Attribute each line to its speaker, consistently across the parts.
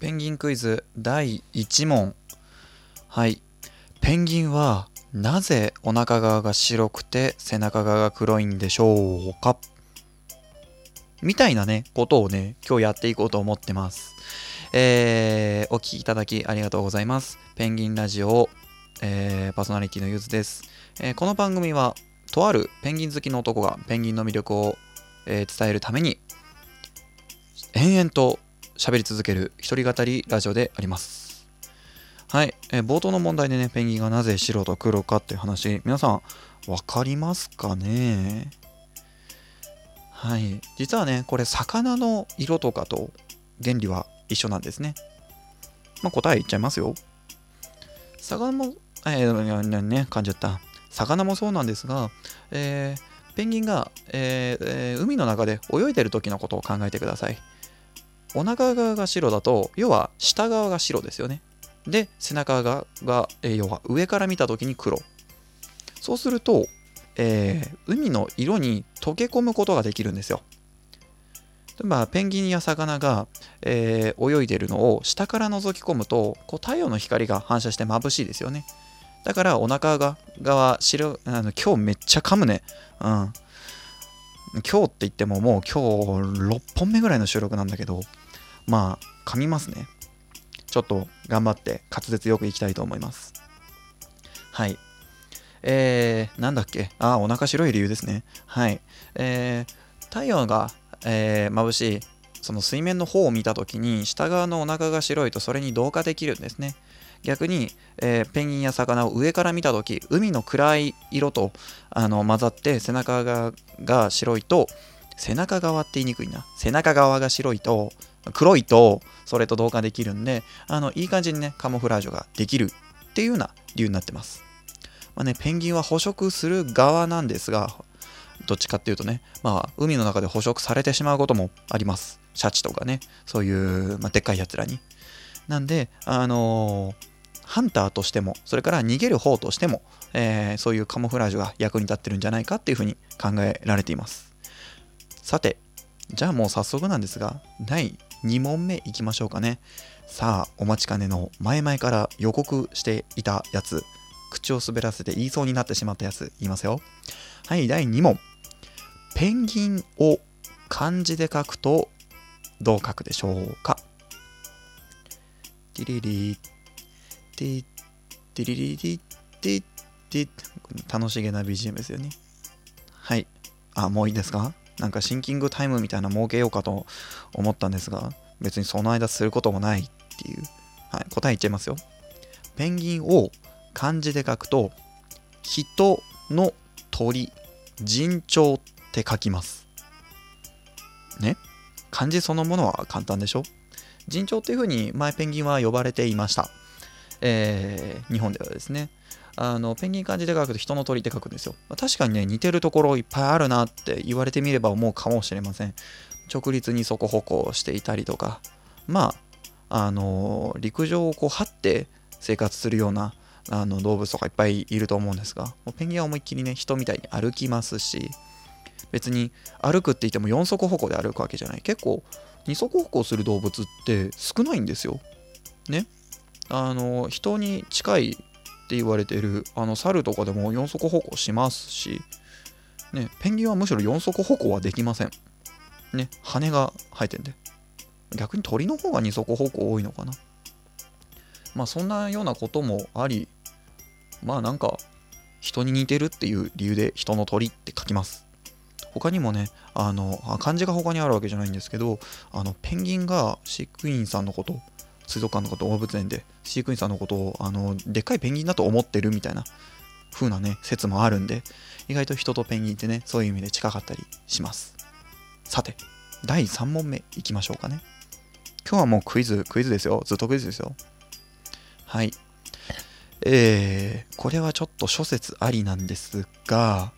Speaker 1: ペンギンクイズ第1問。はい。ペンギンはなぜお腹側が白くて背中側が黒いんでしょうか？みたいなねことをね今日やっていこうと思ってます。えー、お聴きいただきありがとうございます。ペンギンラジオ、えー、パーソナリティのゆずです、えー、この番組はとあるペンギン好きの男がペンギンの魅力を、えー、伝えるために延々と喋り続ける一人語りラジオであります。はい、えー、冒頭の問題でね、ペンギンがなぜ白と黒かっていう話、皆さん分かりますかね？はい、実はね、これ魚の色とかと原理は一緒なんですね。まあ、答え言っちゃいますよ。魚も、えー、ね、噛んじゃった。魚もそうなんですが、えー、ペンギンが、えーえー、海の中で泳いでる時のことを考えてください。お腹側が白だと要は下側が白ですよね。で背中側が、え、要は上から見た時に黒。そうすると、えー、海の色に溶け込むことができるんですよ。例えばペンギンや魚が、えー、泳いでるのを下から覗き込むとこう太陽の光が反射して眩しいですよね。だからお腹が側白あの今日めっちゃ噛むね。うん。今日って言ってももう今日6本目ぐらいの収録なんだけど。まあ、噛みますね。ちょっと頑張って滑舌よくいきたいと思います。はい。えー、なんだっけ？あ、お腹白い理由ですね。はい。えー、太陽が、えー、眩しい、その水面の方を見たときに、下側のお腹が白いとそれに同化できるんですね。逆に、えー、ペンギンや魚を上から見たとき、海の暗い色とあの混ざって背中がが白いと、背中側って言いにくいな。背中側が白いと、黒いとそれと同化できるんで、あのいい感じにね、カモフラージュができるっていうような理由になってます。まあね、ペンギンは捕食する側なんですが、どっちかっていうとね、まあ、海の中で捕食されてしまうこともあります。シャチとかね、そういう、まあ、でっかいやつらに。なんで、あのー、ハンターとしても、それから逃げる方としても、えー、そういうカモフラージュが役に立ってるんじゃないかっていうふうに考えられています。さて、じゃあもう早速なんですが、第2問目いきましょうかね。さあ、お待ちかねの前々から予告していたやつ、口を滑らせて言いそうになってしまったやつ、言いますよ。はい、第2問。ペンギンを漢字で書くとどう書くでしょうか？ティリリティティリリティティ楽しげな BGM ですよね。はい。あ、もういいですか？なんかシンキングタイムみたいな設けようかと思ったんですが、別にその間することもないっていう、はい、答え言っちゃいますよ。ペンギンを漢字で書くと、人の鳥、尋常って書きます。ね？漢字そのものは簡単でしょ？尋常っていうふうに前ペンギンは呼ばれていました。えー、日本ではですね。あのペンギン漢字で書くと人の鳥って書くんですよ。まあ、確かにね、似てるところいっぱいあるなって言われてみれば思うかもしれません。直立に底歩行していたりとか、まあ、あの陸上をこう張って生活するようなあの動物とかいっぱいいると思うんですが、ペンギンは思いっきりね、人みたいに歩きますし、別に歩くって言っても4足歩行で歩くわけじゃない。結構、2足歩行する動物って少ないんですよ。ね。あの、人に近いって言われてるあの猿とかでも4足歩行しますし、ね、ペンギンはむしろ4足歩行はできません。ね、羽が生えてんで。逆に鳥の方が2足歩行多いのかな。まあそんなようなこともあり、まあなんか人に似てるっていう理由で人の鳥って書きます。他にもね、あの、漢字が他にあるわけじゃないんですけど、あの、ペンギンが飼育員さんのこと、水族館とか動物園で飼育員さんのことをあのでっかいペンギンだと思ってるみたいな風なね説もあるんで意外と人とペンギンってねそういう意味で近かったりします。さて第3問目いきましょうかね。今日はもうクイズクイズですよ。ずっとクイズですよ。はい。えー、これはちょっと諸説ありなんですが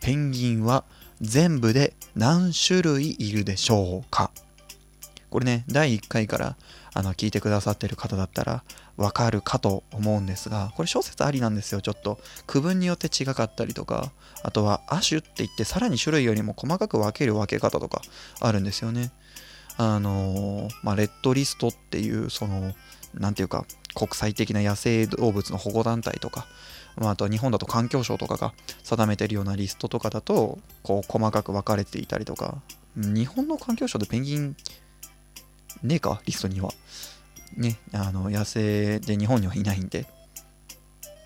Speaker 1: ペンギンは全部で何種類いるでしょうか？これね第1回からあの聞いてくださってる方だったらわかるかと思うんですがこれ小説ありなんですよ。ちょっと区分によって違かったりとかあとは亜種って言ってさらに種類よりも細かく分ける分け方とかあるんですよね。あのー、まあ、レッドリストっていうその何ていうか国際的な野生動物の保護団体とか、まあ、あとは日本だと環境省とかが定めてるようなリストとかだとこう細かく分かれていたりとか日本の環境省でペンギンねえか？リストには。ねあの野生で日本にはいないんで。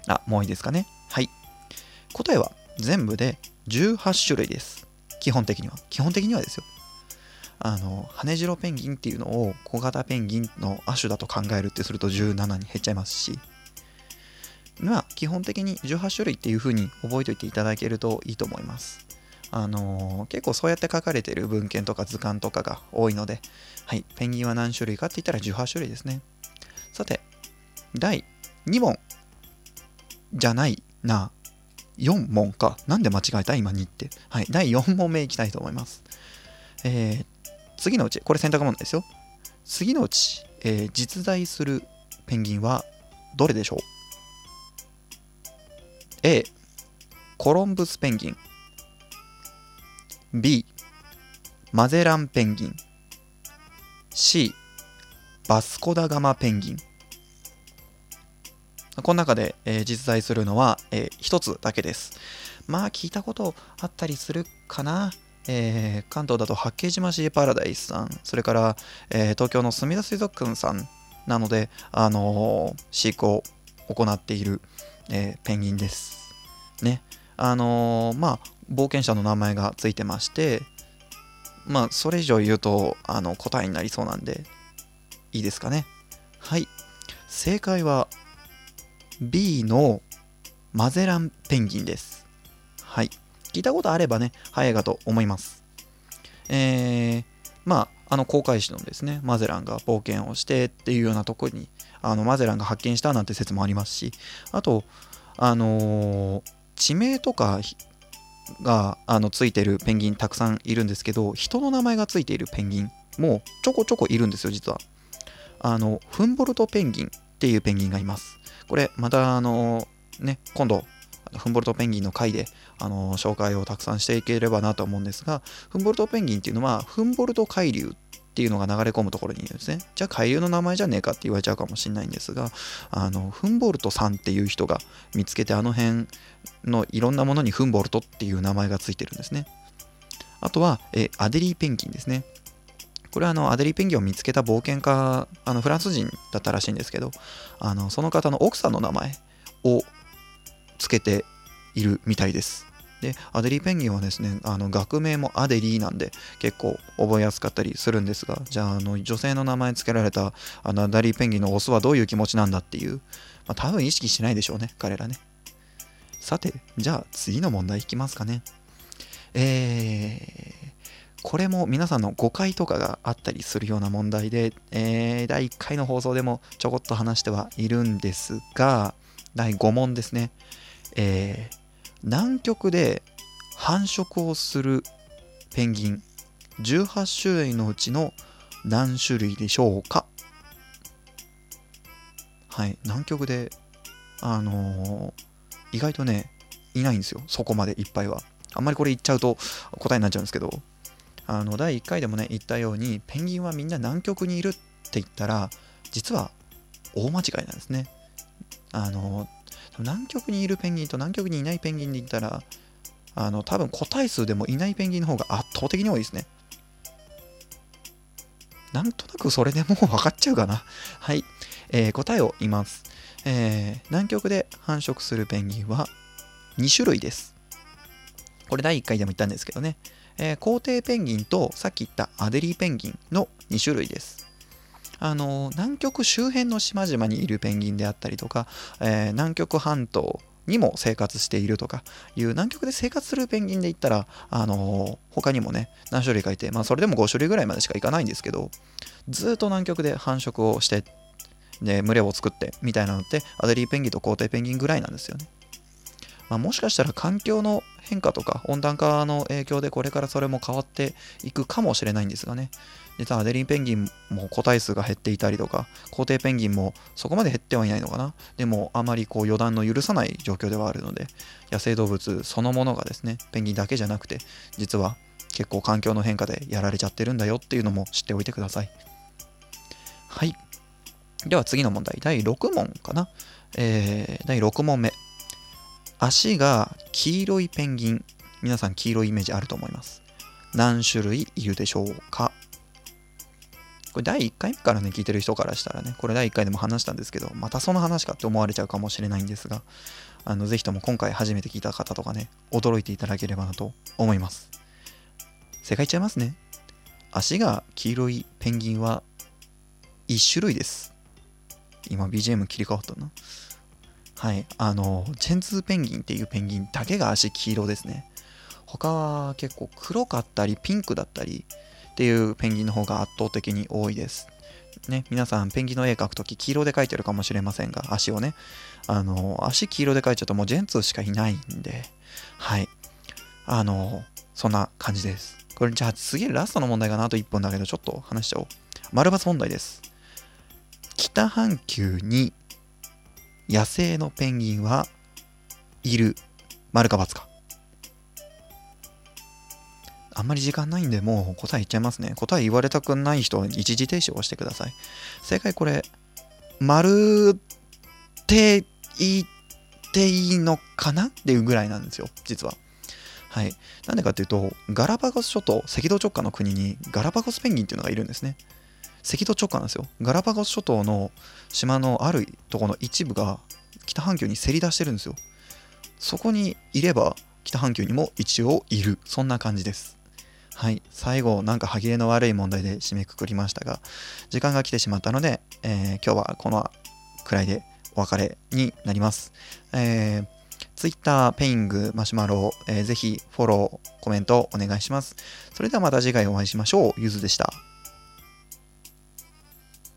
Speaker 1: あもういいですかね？はい。答えは全部で18種類です。基本的には。基本的にはですよ。あの羽白ペンギンっていうのを小型ペンギンの亜種だと考えるってすると17に減っちゃいますし。まあ基本的に18種類っていう風に覚えておいていただけるといいと思います。あのー、結構そうやって書かれてる文献とか図鑑とかが多いので、はい、ペンギンは何種類かって言ったら18種類ですね。さて、第2問じゃないな。4問か。なんで間違えた？今2って。はい、第4問目いきたいと思います。えー、次のうち、これ選択問題ですよ。次のうち、えー、実在するペンギンはどれでしょう ?A、コロンブスペンギン。B、マゼランペンギン。C、バスコダガマペンギン。この中で、えー、実在するのは、えー、1つだけです。まあ聞いたことあったりするかな？えー、関東だと八景島シーパラダイスさん、それから、えー、東京のすみだ水族館さんなので、あのー、飼育を行っている、えペンギンです。ね。あのまあ、冒険者の名前がついてまして、まあ、それ以上言うと、あの、答えになりそうなんで、いいですかね。はい。正解は、B のマゼランペンギンです。はい。聞いたことあればね、早いかと思います。えー、まあ、あの航海士のですね、マゼランが冒険をしてっていうようなとこに、あのマゼランが発見したなんて説もありますし、あと、あのー、地名とかがあのついてるペンギンたくさんいるんですけど、人の名前がついているペンギンもちょこちょこいるんですよ、実は。あの、フンボルトペンギンっていうペンギンがいます。これ、また、あの、ね、今度、フンボルトペンギンの回で、あの紹介をたくさんしていければなと思うんですが、フンボルトペンギンっていうのは、フンボルト海流っていうのが流れ込むところにいるんですね。じゃあ海流の名前じゃねえかって言われちゃうかもしれないんですが、あのフンボルトさんっていう人が見つけてあの辺のいろんなものにフンボルトっていう名前がついてるんですね。あとは、えアデリーペンギンですね。これはあのアデリーペンギンを見つけた冒険家、あのフランス人だったらしいんですけど、あのその方の奥さんの名前をつけているみたいです。で、アデリーペンギンはですね、あの学名もアデリーなんで結構覚えやすかったりするんですが、じゃあ、あの女性の名前つけられたあのアデリーペンギンのオスはどういう気持ちなんだっていう、まあ、多分意識しないでしょうね、彼らね。さて、じゃあ次の問題いきますかね。えー、これも皆さんの誤解とかがあったりするような問題で、えー、第1回の放送でもちょこっと話してはいるんですが、第5問ですね。えー、南極で繁殖をするペンギン18種類のうちの何種類でしょうか？はい南極であのー、意外とねいないんですよそこまでいっぱいは。あんまりこれ言っちゃうと答えになっちゃうんですけど。あの第1回でもね言ったようにペンギンはみんな南極にいるって言ったら実は大間違いなんですね。あの南極にいるペンギンと南極にいないペンギンで言ったら、あの、多分個体数でもいないペンギンの方が圧倒的に多いですね。なんとなくそれでもう分かっちゃうかな。はい。えー、答えを言います、えー。南極で繁殖するペンギンは2種類です。これ第1回でも言ったんですけどね。えー、皇帝ペンギンとさっき言ったアデリーペンギンの2種類です。あの南極周辺の島々にいるペンギンであったりとか、えー、南極半島にも生活しているとかいう南極で生活するペンギンで言ったら、あの他にもね何種類かいて、まあ、それでも5種類ぐらいまでしかいかないんですけどずっと南極で繁殖をしてで群れを作ってみたいなのってアデリーペンギンと皇帝ペンギンぐらいなんですよね。まあ、もしかしたら環境の変化とか温暖化の影響でこれからそれも変わっていくかもしれないんですがね実はアデリーペンギンも個体数が減っていたりとか皇帝ペンギンもそこまで減ってはいないのかなでもあまりこう予断の許さない状況ではあるので野生動物そのものがですねペンギンだけじゃなくて実は結構環境の変化でやられちゃってるんだよっていうのも知っておいてください。はい。では次の問題、第6問かな。えー、第6問目。足が黄色いペンギン。皆さん黄色いイメージあると思います。何種類いるでしょうか？これ第1回目からね、聞いてる人からしたらね、これ第1回でも話したんですけど、またその話かって思われちゃうかもしれないんですが、あのぜひとも今回初めて聞いた方とかね、驚いていただければなと思います。正解いっちゃいますね。足が黄色いペンギンは1種類です。今 BGM 切り替わったな。はい。あの、チェンツーペンギンっていうペンギンだけが足黄色ですね。他は結構黒かったりピンクだったりっていうペンギンの方が圧倒的に多いです。ね、皆さんペンギンの絵描くとき黄色で描いてるかもしれませんが、足をね、あの、足黄色で描いちゃうともうジェンツーしかいないんで、はい。あの、そんな感じです。これじゃあ次ラストの問題かなあと1分だけどちょっと話しちゃおう。丸抜問題です。北半球に野生のペンギンはいる。丸か×か。あんまり時間ないんで、もう答え言っちゃいますね。答え言われたくない人は一時停止を押してください。正解これ、丸って言っていいのかな？っていうぐらいなんですよ、実は。はい。なんでかっていうと、ガラパゴス諸島、赤道直下の国にガラパゴスペンギンっていうのがいるんですね。赤道直下なんですよ。ガラパゴス諸島の島のあるとこの一部が北半球にせり出してるんですよ。そこにいれば北半球にも一応いる。そんな感じです。はい、最後、なんか歯切れの悪い問題で締めくくりましたが、時間が来てしまったので、えー、今日はこのくらいでお別れになります。えー、Twitter、ペイング、マシュマロ、えー、ぜひフォロー、コメントお願いします。それではまた次回お会いしましょう。ゆずでした。